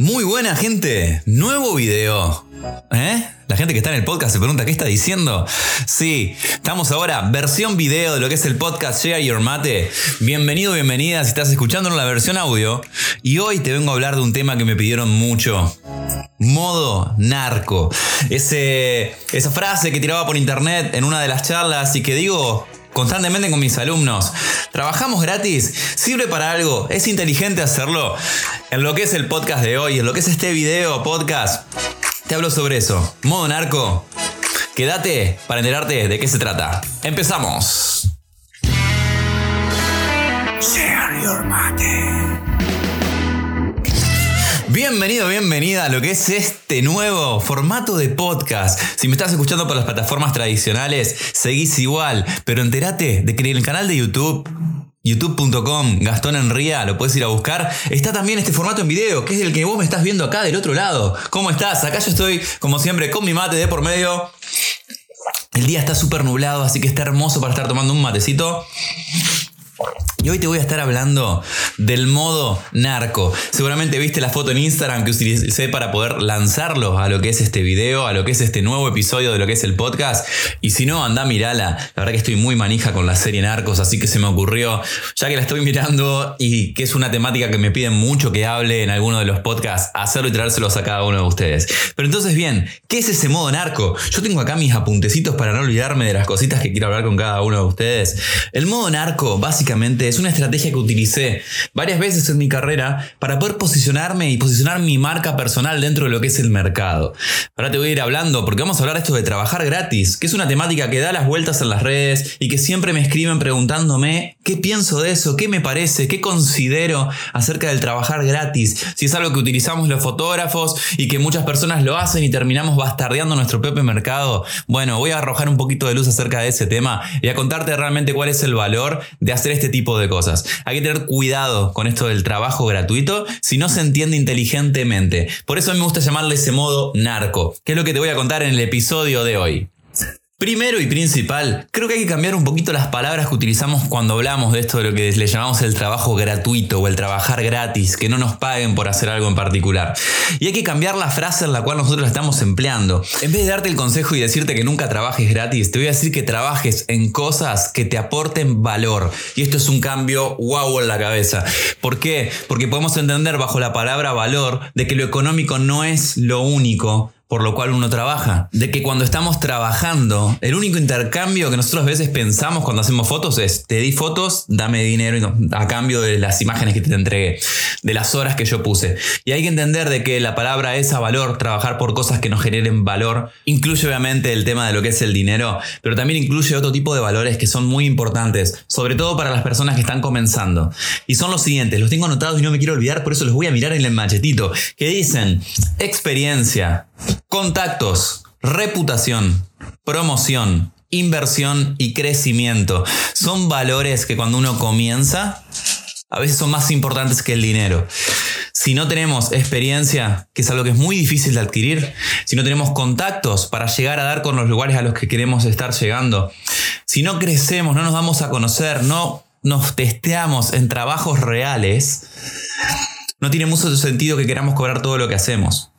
Muy buena gente, nuevo video. ¿Eh? La gente que está en el podcast se pregunta qué está diciendo. Sí, estamos ahora, versión video de lo que es el podcast Share Your Mate. Bienvenido, bienvenida si estás escuchando la versión audio. Y hoy te vengo a hablar de un tema que me pidieron mucho. Modo narco. Ese, esa frase que tiraba por internet en una de las charlas y que digo constantemente con mis alumnos. ¿Trabajamos gratis? ¿Sirve para algo? ¿Es inteligente hacerlo? En lo que es el podcast de hoy, en lo que es este video podcast, te hablo sobre eso. Modo narco. Quédate para enterarte de qué se trata. Empezamos. Bienvenido, bienvenida a lo que es este nuevo formato de podcast. Si me estás escuchando por las plataformas tradicionales, seguís igual, pero entérate de que en el canal de YouTube youtube.com Gastón Enría, lo puedes ir a buscar. Está también este formato en video, que es el que vos me estás viendo acá del otro lado. ¿Cómo estás? Acá yo estoy, como siempre, con mi mate de por medio. El día está súper nublado, así que está hermoso para estar tomando un matecito. Y hoy te voy a estar hablando del modo narco. Seguramente viste la foto en Instagram que utilicé para poder lanzarlo a lo que es este video, a lo que es este nuevo episodio de lo que es el podcast. Y si no, anda, mirala. La verdad que estoy muy manija con la serie Narcos, así que se me ocurrió, ya que la estoy mirando y que es una temática que me piden mucho que hable en alguno de los podcasts, hacerlo y traérselos a cada uno de ustedes. Pero entonces, bien, ¿qué es ese modo narco? Yo tengo acá mis apuntecitos para no olvidarme de las cositas que quiero hablar con cada uno de ustedes. El modo narco, básicamente, es una estrategia que utilicé varias veces en mi carrera para poder posicionarme y posicionar mi marca personal dentro de lo que es el mercado. Ahora te voy a ir hablando porque vamos a hablar de esto de trabajar gratis, que es una temática que da las vueltas en las redes y que siempre me escriben preguntándome qué pienso de eso, qué me parece, qué considero acerca del trabajar gratis, si es algo que utilizamos los fotógrafos y que muchas personas lo hacen y terminamos bastardeando nuestro propio mercado. Bueno, voy a arrojar un poquito de luz acerca de ese tema y a contarte realmente cuál es el valor de hacer este tipo de de cosas. Hay que tener cuidado con esto del trabajo gratuito si no se entiende inteligentemente. Por eso a mí me gusta llamarle ese modo narco, que es lo que te voy a contar en el episodio de hoy. Primero y principal, creo que hay que cambiar un poquito las palabras que utilizamos cuando hablamos de esto de lo que le llamamos el trabajo gratuito o el trabajar gratis, que no nos paguen por hacer algo en particular. Y hay que cambiar la frase en la cual nosotros la estamos empleando. En vez de darte el consejo y decirte que nunca trabajes gratis, te voy a decir que trabajes en cosas que te aporten valor. Y esto es un cambio wow en la cabeza. ¿Por qué? Porque podemos entender bajo la palabra valor de que lo económico no es lo único por lo cual uno trabaja. De que cuando estamos trabajando, el único intercambio que nosotros a veces pensamos cuando hacemos fotos es, te di fotos, dame dinero a cambio de las imágenes que te entregué, de las horas que yo puse. Y hay que entender de que la palabra es valor, trabajar por cosas que nos generen valor, incluye obviamente el tema de lo que es el dinero, pero también incluye otro tipo de valores que son muy importantes, sobre todo para las personas que están comenzando. Y son los siguientes, los tengo anotados y no me quiero olvidar, por eso los voy a mirar en el machetito, que dicen experiencia, Contactos, reputación, promoción, inversión y crecimiento son valores que cuando uno comienza a veces son más importantes que el dinero. Si no tenemos experiencia, que es algo que es muy difícil de adquirir, si no tenemos contactos para llegar a dar con los lugares a los que queremos estar llegando, si no crecemos, no nos vamos a conocer, no nos testeamos en trabajos reales, no tiene mucho sentido que queramos cobrar todo lo que hacemos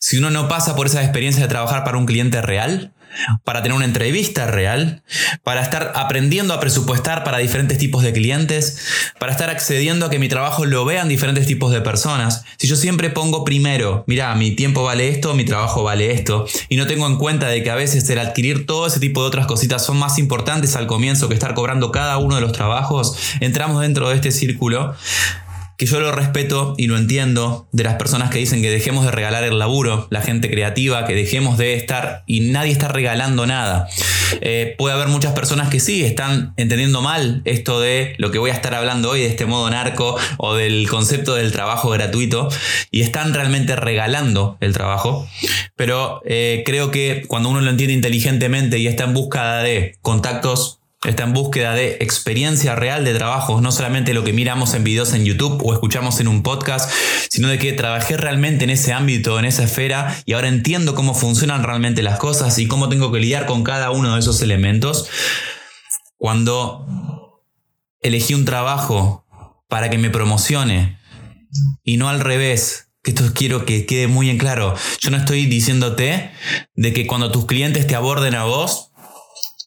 si uno no pasa por esa experiencia de trabajar para un cliente real, para tener una entrevista real, para estar aprendiendo a presupuestar para diferentes tipos de clientes, para estar accediendo a que mi trabajo lo vean diferentes tipos de personas. Si yo siempre pongo primero, mira, mi tiempo vale esto, mi trabajo vale esto, y no tengo en cuenta de que a veces el adquirir todo ese tipo de otras cositas son más importantes al comienzo que estar cobrando cada uno de los trabajos, entramos dentro de este círculo que yo lo respeto y lo entiendo de las personas que dicen que dejemos de regalar el laburo, la gente creativa, que dejemos de estar y nadie está regalando nada. Eh, puede haber muchas personas que sí están entendiendo mal esto de lo que voy a estar hablando hoy, de este modo narco o del concepto del trabajo gratuito y están realmente regalando el trabajo. Pero eh, creo que cuando uno lo entiende inteligentemente y está en busca de contactos está en búsqueda de experiencia real de trabajo, no solamente lo que miramos en videos en YouTube o escuchamos en un podcast, sino de que trabajé realmente en ese ámbito, en esa esfera, y ahora entiendo cómo funcionan realmente las cosas y cómo tengo que lidiar con cada uno de esos elementos. Cuando elegí un trabajo para que me promocione y no al revés, que esto quiero que quede muy en claro. Yo no estoy diciéndote de que cuando tus clientes te aborden a vos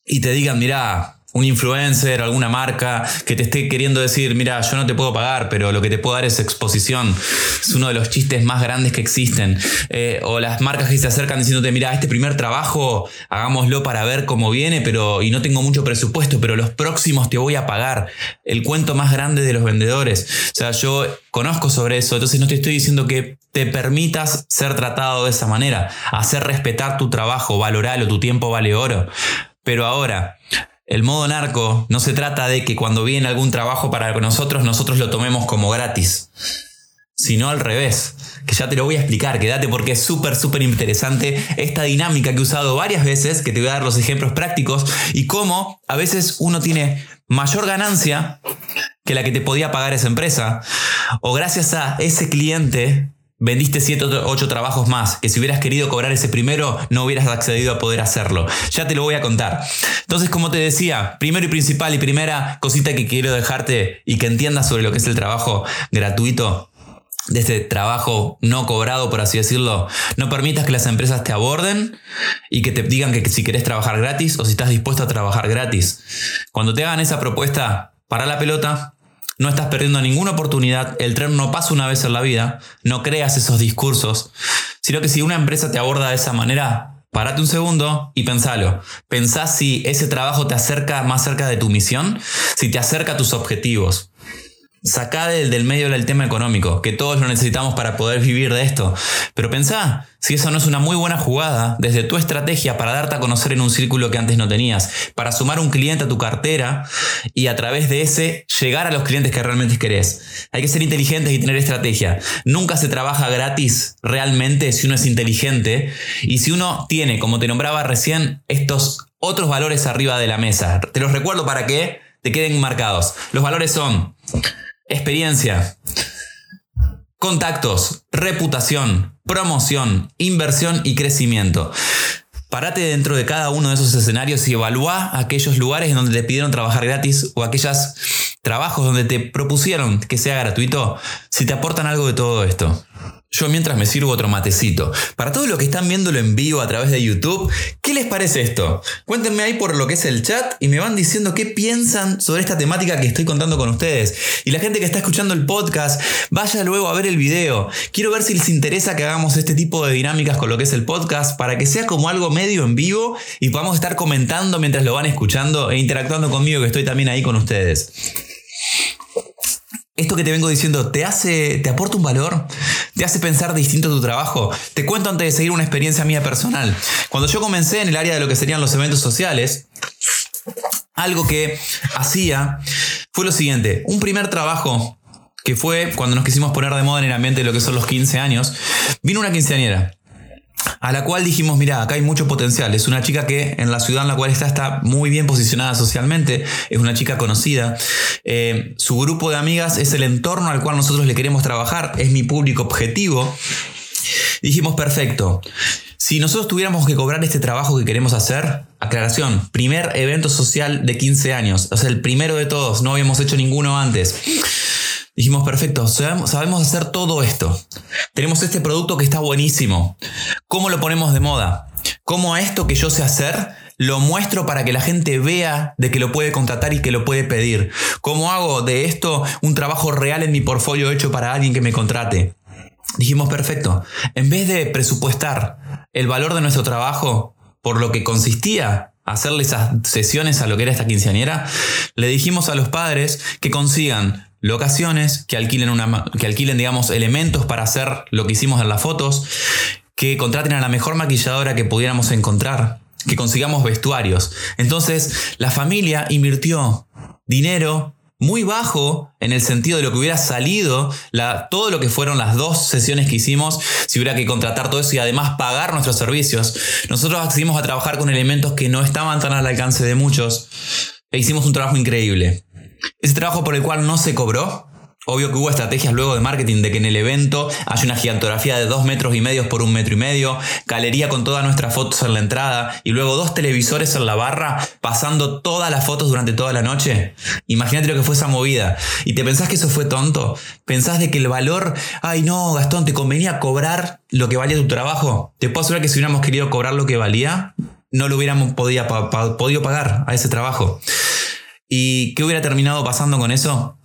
y te digan, mira, un influencer, alguna marca que te esté queriendo decir, mira, yo no te puedo pagar, pero lo que te puedo dar es exposición. Es uno de los chistes más grandes que existen. Eh, o las marcas que se acercan diciéndote, mira, este primer trabajo, hagámoslo para ver cómo viene, pero y no tengo mucho presupuesto, pero los próximos te voy a pagar. El cuento más grande de los vendedores. O sea, yo conozco sobre eso, entonces no te estoy diciendo que te permitas ser tratado de esa manera, hacer respetar tu trabajo, valorarlo, tu tiempo vale oro. Pero ahora, el modo narco no se trata de que cuando viene algún trabajo para nosotros, nosotros lo tomemos como gratis, sino al revés. Que ya te lo voy a explicar, quédate porque es súper, súper interesante esta dinámica que he usado varias veces, que te voy a dar los ejemplos prácticos, y cómo a veces uno tiene mayor ganancia que la que te podía pagar esa empresa, o gracias a ese cliente vendiste 7 o 8 trabajos más, que si hubieras querido cobrar ese primero no hubieras accedido a poder hacerlo. Ya te lo voy a contar. Entonces, como te decía, primero y principal y primera cosita que quiero dejarte y que entiendas sobre lo que es el trabajo gratuito de este trabajo no cobrado, por así decirlo, no permitas que las empresas te aborden y que te digan que si querés trabajar gratis o si estás dispuesto a trabajar gratis. Cuando te hagan esa propuesta, para la pelota, no estás perdiendo ninguna oportunidad, el tren no pasa una vez en la vida, no creas esos discursos, sino que si una empresa te aborda de esa manera, párate un segundo y pensalo. Pensá si ese trabajo te acerca más cerca de tu misión, si te acerca a tus objetivos. Sacá del, del medio el tema económico, que todos lo necesitamos para poder vivir de esto. Pero pensá si eso no es una muy buena jugada desde tu estrategia para darte a conocer en un círculo que antes no tenías, para sumar un cliente a tu cartera y a través de ese llegar a los clientes que realmente querés. Hay que ser inteligentes y tener estrategia. Nunca se trabaja gratis realmente si uno es inteligente y si uno tiene, como te nombraba recién, estos otros valores arriba de la mesa. Te los recuerdo para que te queden marcados. Los valores son experiencia, contactos, reputación, promoción, inversión y crecimiento. Parate dentro de cada uno de esos escenarios y evalúa aquellos lugares en donde te pidieron trabajar gratis o aquellos trabajos donde te propusieron que sea gratuito, si te aportan algo de todo esto. Yo mientras me sirvo otro matecito. Para todos los que están viéndolo en vivo a través de YouTube, ¿qué les parece esto? Cuéntenme ahí por lo que es el chat y me van diciendo qué piensan sobre esta temática que estoy contando con ustedes. Y la gente que está escuchando el podcast, vaya luego a ver el video. Quiero ver si les interesa que hagamos este tipo de dinámicas con lo que es el podcast para que sea como algo medio en vivo y podamos estar comentando mientras lo van escuchando e interactuando conmigo que estoy también ahí con ustedes esto que te vengo diciendo te hace, te aporta un valor, te hace pensar distinto tu trabajo. Te cuento antes de seguir una experiencia mía personal. Cuando yo comencé en el área de lo que serían los eventos sociales, algo que hacía fue lo siguiente, un primer trabajo que fue cuando nos quisimos poner de moda en el ambiente de lo que son los 15 años, vino una quinceañera a la cual dijimos, mira, acá hay mucho potencial. Es una chica que en la ciudad en la cual está está muy bien posicionada socialmente, es una chica conocida. Eh, su grupo de amigas es el entorno al cual nosotros le queremos trabajar, es mi público objetivo. Dijimos, perfecto. Si nosotros tuviéramos que cobrar este trabajo que queremos hacer, aclaración, primer evento social de 15 años, o sea, el primero de todos, no habíamos hecho ninguno antes. Dijimos, perfecto, sabemos, hacer todo esto. Tenemos este producto que está buenísimo. ¿Cómo lo ponemos de moda? ¿Cómo a esto que yo sé hacer lo muestro para que la gente vea de que lo puede contratar y que lo puede pedir? ¿Cómo hago de esto un trabajo real en mi portfolio hecho para alguien que me contrate? Dijimos, perfecto, en vez de presupuestar el valor de nuestro trabajo por lo que consistía hacerle esas sesiones a lo que era esta quinceañera, le dijimos a los padres que consigan locaciones, que alquilen, que alquilen, digamos, elementos para hacer lo que hicimos en las fotos, que contraten a la mejor maquilladora que pudiéramos encontrar, que consigamos vestuarios. Entonces, la familia invirtió dinero muy bajo en el sentido de lo que hubiera salido, todo lo que fueron las dos sesiones que hicimos, si hubiera que contratar todo eso y además pagar nuestros servicios. Nosotros accedimos a trabajar con elementos que no estaban tan al alcance de muchos e hicimos un trabajo increíble. Ese trabajo por el cual no se cobró, Obvio que hubo estrategias luego de marketing de que en el evento haya una gigantografía de dos metros y medio por un metro y medio, galería con todas nuestras fotos en la entrada y luego dos televisores en la barra pasando todas las fotos durante toda la noche. Imagínate lo que fue esa movida. ¿Y te pensás que eso fue tonto? ¿Pensás de que el valor, ay no, Gastón, te convenía cobrar lo que valía tu trabajo? Te puedo asegurar que si hubiéramos querido cobrar lo que valía, no lo hubiéramos podido pagar a ese trabajo. ¿Y qué hubiera terminado pasando con eso?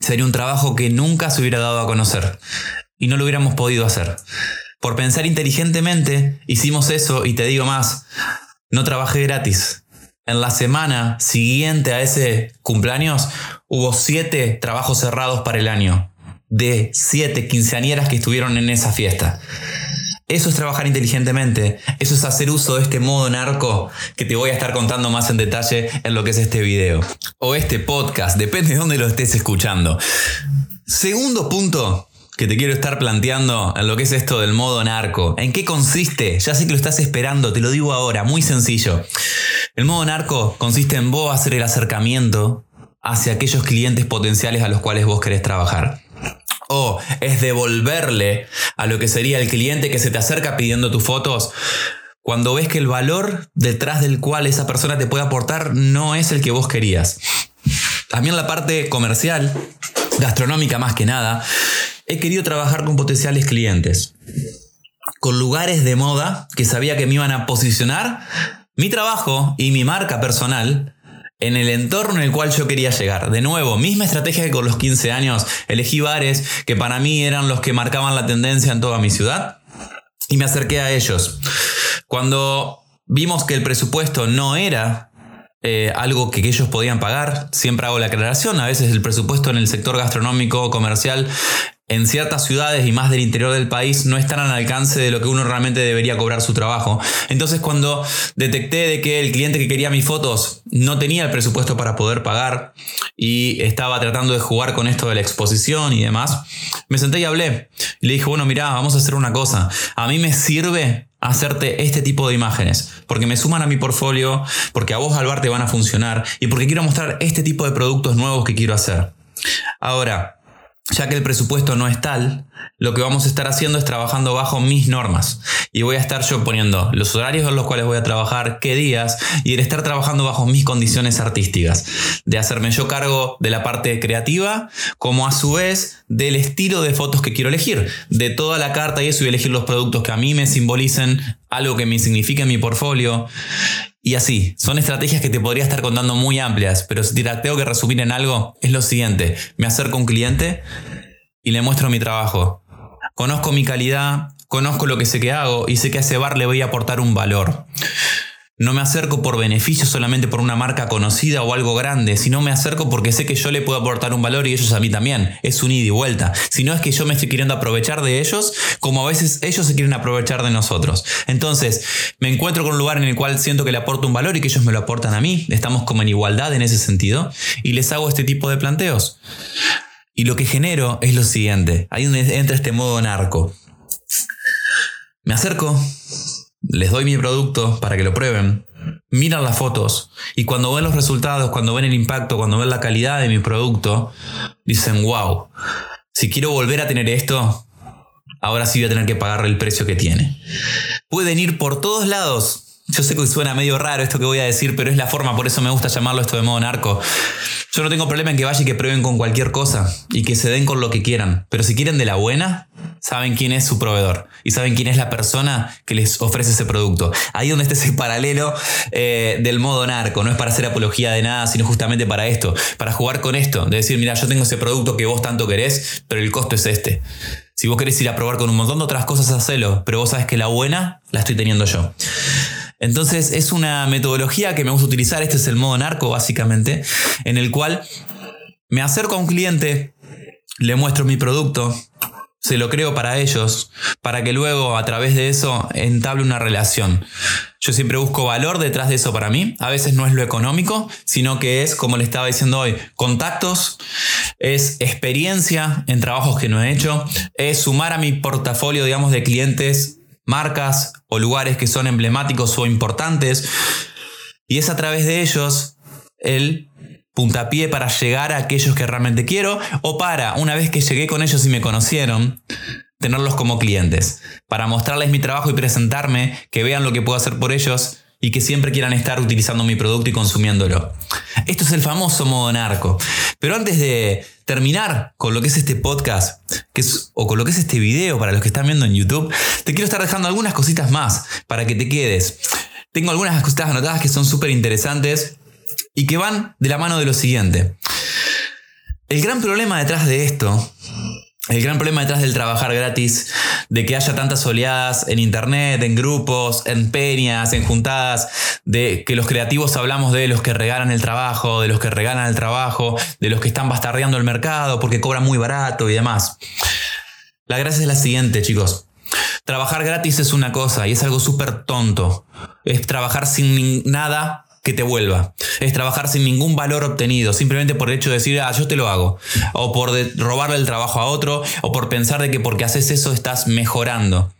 Sería un trabajo que nunca se hubiera dado a conocer y no lo hubiéramos podido hacer. Por pensar inteligentemente, hicimos eso y te digo más, no trabajé gratis. En la semana siguiente a ese cumpleaños hubo siete trabajos cerrados para el año, de siete quinceañeras que estuvieron en esa fiesta. Eso es trabajar inteligentemente, eso es hacer uso de este modo narco que te voy a estar contando más en detalle en lo que es este video o este podcast, depende de dónde lo estés escuchando. Segundo punto que te quiero estar planteando en lo que es esto del modo narco. ¿En qué consiste? Ya sé que lo estás esperando, te lo digo ahora, muy sencillo. El modo narco consiste en vos hacer el acercamiento hacia aquellos clientes potenciales a los cuales vos querés trabajar o es devolverle a lo que sería el cliente que se te acerca pidiendo tus fotos cuando ves que el valor detrás del cual esa persona te puede aportar no es el que vos querías. También la parte comercial, gastronómica más que nada, he querido trabajar con potenciales clientes, con lugares de moda que sabía que me iban a posicionar mi trabajo y mi marca personal en el entorno en el cual yo quería llegar. De nuevo, misma estrategia que con los 15 años. Elegí bares que para mí eran los que marcaban la tendencia en toda mi ciudad y me acerqué a ellos. Cuando vimos que el presupuesto no era eh, algo que, que, ellos podían pagar. Siempre hago la aclaración, a veces el presupuesto en el sector gastronómico comercial en ciertas ciudades y más del interior del país no están al alcance de lo que uno realmente debería cobrar su trabajo. Entonces cuando detecté de que el cliente que quería mis fotos no tenía el presupuesto para poder pagar y estaba tratando de jugar con esto de la exposición y demás, me senté y hablé. Y le dije, bueno, mira, vamos a hacer una cosa. A mí me sirve hacerte este tipo de imágenes, porque me suman a mi portfolio, porque a vos al bar te van a funcionar y porque quiero mostrar este tipo de productos nuevos que quiero hacer. Ahora, ya que el presupuesto no es tal, lo que vamos a estar haciendo es trabajando bajo mis normas. Y voy a estar yo poniendo los horarios en los cuales voy a trabajar, qué días, y el estar trabajando bajo mis condiciones artísticas. De hacerme yo cargo de la parte creativa, como a su vez del estilo de fotos que quiero elegir. De toda la carta y eso, y elegir los productos que a mí me simbolicen, algo que me signifique en mi portfolio. Y así, son estrategias que te podría estar contando muy amplias, pero si te tengo que resumir en algo, es lo siguiente. Me acerco a un cliente y le muestro mi trabajo. Conozco mi calidad, conozco lo que sé que hago y sé que a ese bar le voy a aportar un valor. No me acerco por beneficio solamente por una marca conocida o algo grande, sino me acerco porque sé que yo le puedo aportar un valor y ellos a mí también. Es un ida y vuelta. Si no es que yo me estoy queriendo aprovechar de ellos, como a veces ellos se quieren aprovechar de nosotros. Entonces, me encuentro con un lugar en el cual siento que le aporto un valor y que ellos me lo aportan a mí. Estamos como en igualdad en ese sentido. Y les hago este tipo de planteos. Y lo que genero es lo siguiente. Ahí entra este modo narco. Me acerco, les doy mi producto para que lo prueben, miran las fotos y cuando ven los resultados, cuando ven el impacto, cuando ven la calidad de mi producto, dicen, wow, si quiero volver a tener esto, ahora sí voy a tener que pagarle el precio que tiene. Pueden ir por todos lados. Yo sé que suena medio raro esto que voy a decir, pero es la forma, por eso me gusta llamarlo esto de modo narco. Yo no tengo problema en que vayan y que prueben con cualquier cosa y que se den con lo que quieran, pero si quieren de la buena, saben quién es su proveedor y saben quién es la persona que les ofrece ese producto. Ahí donde está ese paralelo eh, del modo narco, no es para hacer apología de nada, sino justamente para esto, para jugar con esto, de decir, mira, yo tengo ese producto que vos tanto querés, pero el costo es este. Si vos querés ir a probar con un montón de otras cosas, hacelo, pero vos sabes que la buena la estoy teniendo yo. Entonces es una metodología que me gusta utilizar, este es el modo narco básicamente, en el cual me acerco a un cliente, le muestro mi producto, se lo creo para ellos, para que luego a través de eso entable una relación. Yo siempre busco valor detrás de eso para mí. A veces no es lo económico, sino que es, como le estaba diciendo hoy, contactos, es experiencia en trabajos que no he hecho, es sumar a mi portafolio, digamos, de clientes marcas o lugares que son emblemáticos o importantes. Y es a través de ellos el puntapié para llegar a aquellos que realmente quiero o para, una vez que llegué con ellos y me conocieron, tenerlos como clientes, para mostrarles mi trabajo y presentarme, que vean lo que puedo hacer por ellos y que siempre quieran estar utilizando mi producto y consumiéndolo. Esto es el famoso modo narco. Pero antes de terminar con lo que es este podcast, que o con lo que es este video para los que están viendo en YouTube, te quiero estar dejando algunas cositas más para que te quedes. Tengo algunas cositas anotadas que son súper interesantes y que van de la mano de lo siguiente. El gran problema detrás de esto el gran problema detrás del trabajar gratis, de que haya tantas oleadas en internet, en grupos, en peñas, en juntadas, de que los creativos hablamos de los que regalan el trabajo, de los que regalan el trabajo, de los que están bastardeando el mercado porque cobran muy barato y demás. La gracia es la siguiente, chicos. Trabajar gratis es una cosa y es algo súper tonto. Es trabajar sin nada que te vuelva. Es trabajar sin ningún valor obtenido, simplemente por el hecho de decir, ah, yo te lo hago. O por robarle el trabajo a otro, o por pensar de que porque haces eso estás mejorando.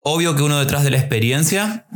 Obvio que uno detrás de la experiencia,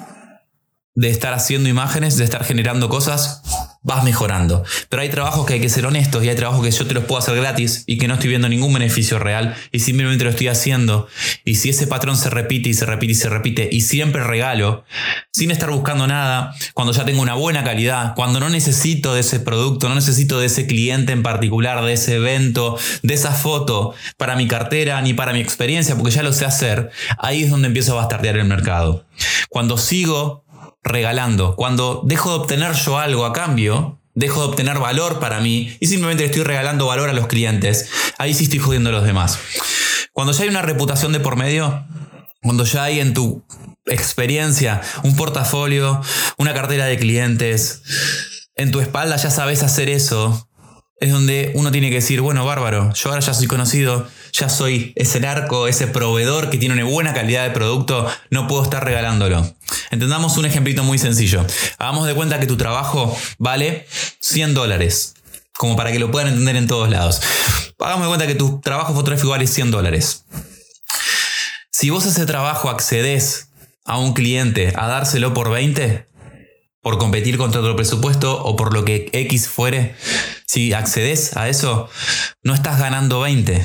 de estar haciendo imágenes, de estar generando cosas, vas mejorando. Pero hay trabajos que hay que ser honestos y hay trabajos que yo te los puedo hacer gratis y que no estoy viendo ningún beneficio real y simplemente lo estoy haciendo. Y si ese patrón se repite y se repite y se repite y siempre regalo, sin estar buscando nada, cuando ya tengo una buena calidad, cuando no necesito de ese producto, no necesito de ese cliente en particular, de ese evento, de esa foto para mi cartera ni para mi experiencia, porque ya lo sé hacer, ahí es donde empiezo a bastardear el mercado. Cuando sigo regalando. Cuando dejo de obtener yo algo a cambio, dejo de obtener valor para mí y simplemente le estoy regalando valor a los clientes, ahí sí estoy jodiendo a los demás. Cuando ya hay una reputación de por medio, cuando ya hay en tu experiencia un portafolio, una cartera de clientes, en tu espalda ya sabes hacer eso, es donde uno tiene que decir, bueno, bárbaro, yo ahora ya soy conocido, ya soy ese narco, ese proveedor que tiene una buena calidad de producto, no puedo estar regalándolo. Entendamos un ejemplito muy sencillo. Hagamos de cuenta que tu trabajo vale 100 dólares, como para que lo puedan entender en todos lados. Hagamos de cuenta que tu trabajo fotográfico vale 100 dólares. Si vos ese trabajo accedes a un cliente a dárselo por 20, por competir contra otro presupuesto o por lo que X fuere, si accedes a eso, no estás ganando 20,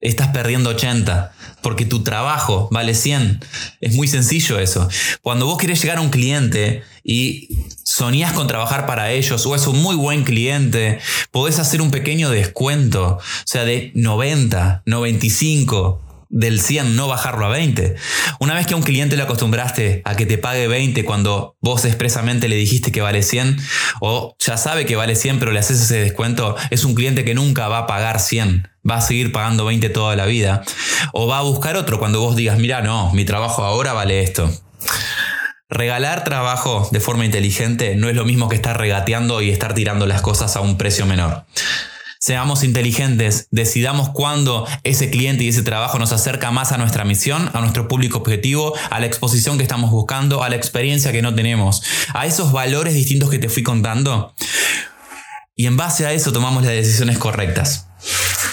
estás perdiendo 80 porque tu trabajo vale 100. Es muy sencillo eso. Cuando vos querés llegar a un cliente y soñás con trabajar para ellos o es un muy buen cliente, podés hacer un pequeño descuento, o sea, de 90, 95 del 100 no bajarlo a 20. Una vez que a un cliente le acostumbraste a que te pague 20 cuando vos expresamente le dijiste que vale 100 o ya sabe que vale 100 pero le haces ese descuento, es un cliente que nunca va a pagar 100, va a seguir pagando 20 toda la vida. O va a buscar otro cuando vos digas, mira, no, mi trabajo ahora vale esto. Regalar trabajo de forma inteligente no es lo mismo que estar regateando y estar tirando las cosas a un precio menor. Seamos inteligentes, decidamos cuándo ese cliente y ese trabajo nos acerca más a nuestra misión, a nuestro público objetivo, a la exposición que estamos buscando, a la experiencia que no tenemos, a esos valores distintos que te fui contando. Y en base a eso tomamos las decisiones correctas.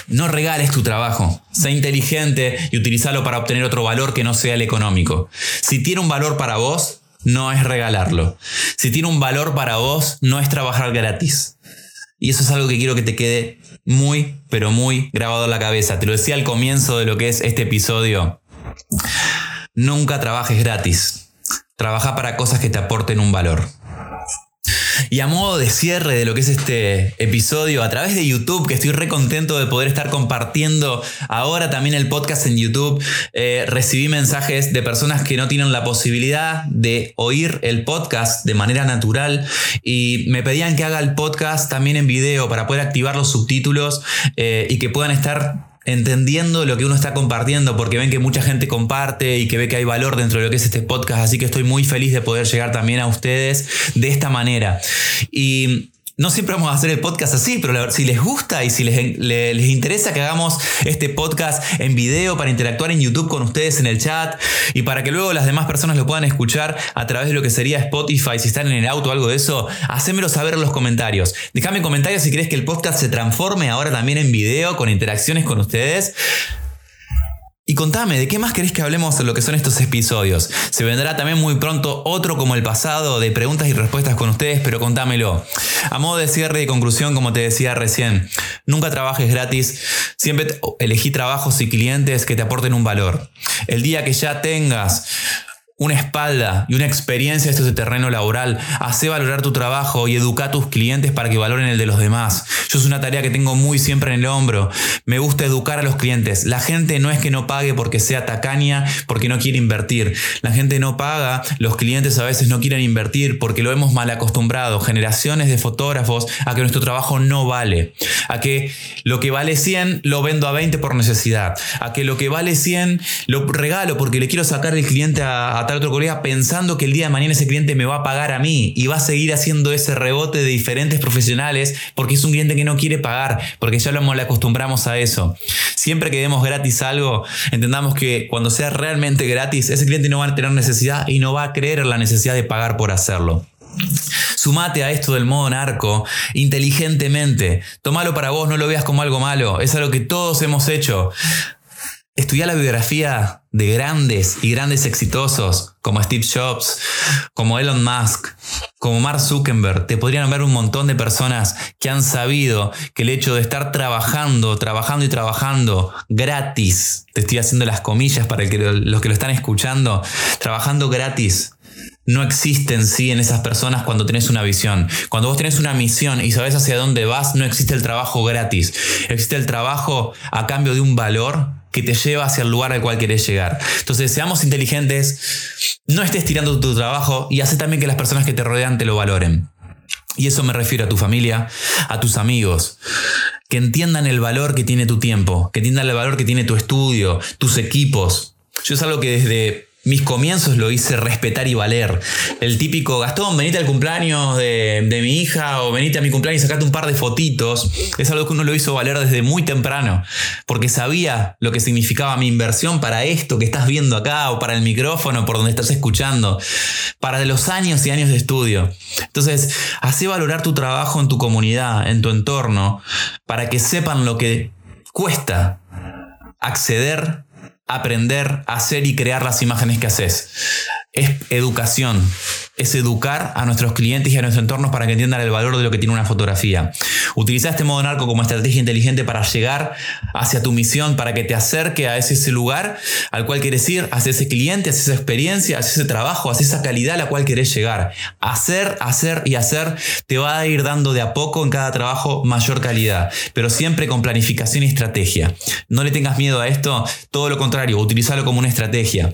No regales tu trabajo. Sé inteligente y utilízalo para obtener otro valor que no sea el económico. Si tiene un valor para vos, no es regalarlo. Si tiene un valor para vos, no es trabajar gratis. Y eso es algo que quiero que te quede muy, pero muy grabado en la cabeza. Te lo decía al comienzo de lo que es este episodio. Nunca trabajes gratis. Trabaja para cosas que te aporten un valor. Y a modo de cierre de lo que es este episodio, a través de YouTube, que estoy re contento de poder estar compartiendo ahora también el podcast en YouTube, eh, recibí mensajes de personas que no tienen la posibilidad de oír el podcast de manera natural y me pedían que haga el podcast también en video para poder activar los subtítulos eh, y que puedan estar entendiendo lo que uno está compartiendo, porque ven que mucha gente comparte y que ve que hay valor dentro de lo que es este podcast, así que estoy muy feliz de poder llegar también a ustedes de esta manera. Y no siempre vamos a hacer el podcast así, pero si les gusta y si les, les, interesa que hagamos este podcast en video para interactuar en YouTube con ustedes en el chat y para que luego las demás personas lo puedan escuchar a través de lo que sería Spotify, si están en el auto o algo de eso, hacémelo saber en los comentarios. Déjame en comentarios si querés que el podcast se transforme ahora también en video con interacciones con ustedes. Y contame, ¿de qué más querés que hablemos en lo que son estos episodios? Se vendrá también muy pronto otro como el pasado de preguntas y respuestas con ustedes, pero contámelo. A modo de cierre y conclusión, como te decía recién, nunca trabajes gratis, siempre elegí trabajos y clientes que te aporten un valor. El día que ya tengas una espalda y una experiencia esto de terreno laboral. Hace valorar tu trabajo y educa a tus clientes para que valoren el de los demás. Yo es una tarea que tengo muy siempre en el hombro. Me gusta educar a los clientes. La gente no es que no pague porque sea tacaña, porque no quiere invertir. La gente no paga, los clientes a veces no quieren invertir porque lo hemos mal acostumbrado. Generaciones de fotógrafos a que nuestro trabajo no vale. A que lo que vale 100 lo vendo a 20 por necesidad. A que lo que vale 100 lo regalo porque le quiero sacar el cliente a tal otro colega pensando que el día de mañana ese cliente me va a pagar a mí y va a seguir haciendo ese rebote de diferentes profesionales porque es un cliente que no quiere pagar, porque ya lo le acostumbramos a eso. Siempre que demos gratis algo, entendamos que cuando sea realmente gratis, ese cliente no va a tener necesidad y no va a creer la necesidad de pagar por hacerlo. Sumate a esto del modo narco inteligentemente. Tómalo para vos, no lo veas como algo malo. Es algo que todos hemos hecho. Estudia la biografía de grandes y grandes exitosos como Steve Jobs, como Elon Musk, como Mark Zuckerberg. Te podrían ver un montón de personas que han sabido que el hecho de estar trabajando, trabajando y trabajando gratis, te estoy haciendo las comillas para los que lo están escuchando, trabajando gratis no existe en sí en esas personas cuando tenés una visión. Cuando vos tenés una misión y sabes hacia dónde vas, no existe el trabajo gratis. Existe el trabajo a cambio de un valor que te lleva hacia el lugar al cual querés llegar. Entonces, seamos inteligentes, no estés tirando tu trabajo y hace también que las personas que te rodean te lo valoren. Y eso me refiero a tu familia, a tus amigos, que entiendan el valor que tiene tu tiempo, que entiendan el valor que tiene tu estudio, tus equipos. Yo es algo que desde mis comienzos lo hice respetar y valer. El típico, Gastón, venite al cumpleaños de, mi hija o venite a mi cumpleaños y sacate un par de fotitos. Es algo que uno lo hizo valer desde muy temprano, porque sabía lo que significaba mi inversión para esto que estás viendo acá o para el micrófono por donde estás escuchando, para los años y años de estudio. Entonces, hace valorar tu trabajo en tu comunidad, en tu entorno, para que sepan lo que cuesta acceder aprender, hacer y crear las imágenes que haces. Es educación es educar a nuestros clientes y a nuestros entornos para que entiendan el valor de lo que tiene una fotografía. Utiliza este modo narco como estrategia inteligente para llegar hacia tu misión, para que te acerque a ese, lugar al cual quieres ir, hacia ese cliente, hacia esa experiencia, hacia ese trabajo, hacia esa calidad a la cual querés llegar. Hacer, hacer y hacer te va a ir dando de a poco en cada trabajo mayor calidad, pero siempre con planificación y estrategia. No le tengas miedo a esto, todo lo contrario, utilízalo como una estrategia.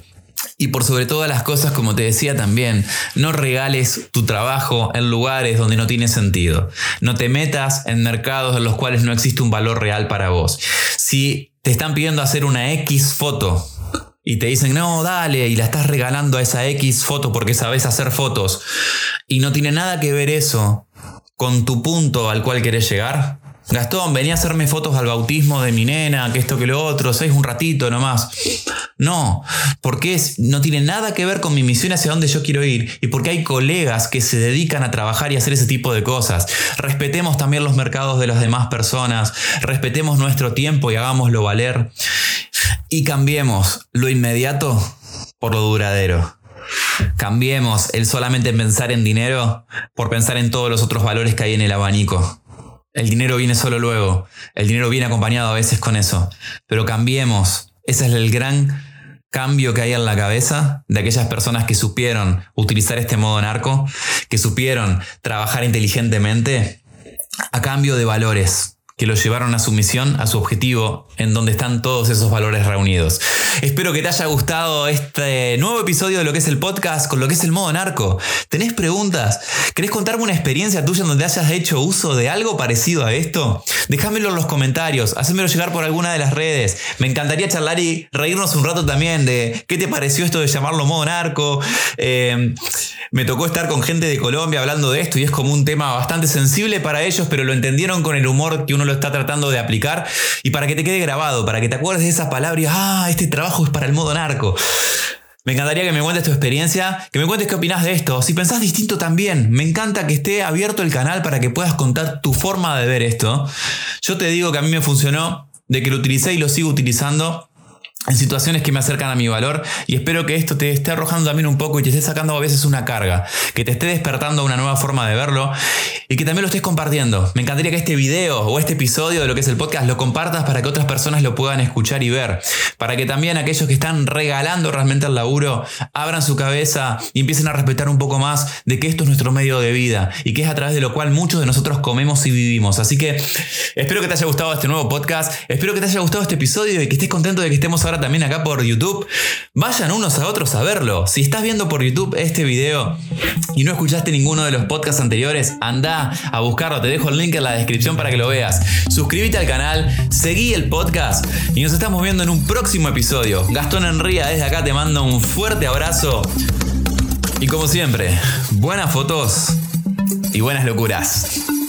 Y por sobre todas las cosas, como te decía también, no regales tu trabajo en lugares donde no tiene sentido. No te metas en mercados en los cuales no existe un valor real para vos. Si te están pidiendo hacer una X foto y te dicen, no, dale, y la estás regalando a esa X foto porque sabes hacer fotos, y no tiene nada que ver eso con tu punto al cual querés llegar, Gastón, venía a hacerme fotos al bautismo de mi nena, que esto, que lo otro, seis un ratito nomás. No, porque es, no tiene nada que ver con mi misión hacia dónde yo quiero ir y porque hay colegas que se dedican a trabajar y hacer ese tipo de cosas. Respetemos también los mercados de las demás personas, respetemos nuestro tiempo y hagámoslo valer. Y cambiemos lo inmediato por lo duradero. Cambiemos el solamente pensar en dinero por pensar en todos los otros valores que hay en el abanico. El dinero viene solo luego. El dinero viene acompañado a veces con eso. Pero cambiemos. Ese es el gran cambio que hay en la cabeza de aquellas personas que supieron utilizar este modo narco, que supieron trabajar inteligentemente a cambio de valores que lo llevaron a su misión, a su objetivo, en donde están todos esos valores reunidos. Espero que te haya gustado este nuevo episodio de lo que es el podcast con lo que es el modo narco. ¿Tenés preguntas? ¿Querés contarme una experiencia tuya en donde hayas hecho uso de algo parecido a esto? Déjamelo en los comentarios, hacémelo llegar por alguna de las redes. Me encantaría charlar y reírnos un rato también de qué te pareció esto de llamarlo modo narco. Eh, me tocó estar con gente de Colombia hablando de esto y es como un tema bastante sensible para ellos, pero lo entendieron con el humor que uno lo está tratando de aplicar y para que te quede grabado, para que te acuerdes de esa palabra y, ah, este trabajo es para el modo narco. Me encantaría que me cuentes tu experiencia, que me cuentes qué opinas de esto. Si pensás distinto también, me encanta que esté abierto el canal para que puedas contar tu forma de ver esto. Yo te digo que a mí me funcionó, de que lo utilicé y lo sigo utilizando en situaciones que me acercan a mi valor y espero que esto te esté arrojando también un poco y te esté sacando a veces una carga, que te esté despertando una nueva forma de verlo y que también lo estés compartiendo. Me encantaría que este video o este episodio de lo que es el podcast lo compartas para que otras personas lo puedan escuchar y ver, para que también aquellos que están regalando realmente el laburo abran su cabeza y empiecen a respetar un poco más de que esto es nuestro medio de vida y que es a través de lo cual muchos de nosotros comemos y vivimos. Así que espero que te haya gustado este nuevo podcast, espero que te haya gustado este episodio y que estés contento de que estemos también acá por YouTube. Vayan unos a otros a verlo. Si estás viendo por YouTube este video y no escuchaste ninguno de los podcasts anteriores, anda a buscarlo. Te dejo el link en la descripción para que lo veas. Suscríbete al canal, seguí el podcast y nos estamos viendo en un próximo episodio. Gastón Enría desde acá te mando un fuerte abrazo. Y como siempre, buenas fotos y buenas locuras.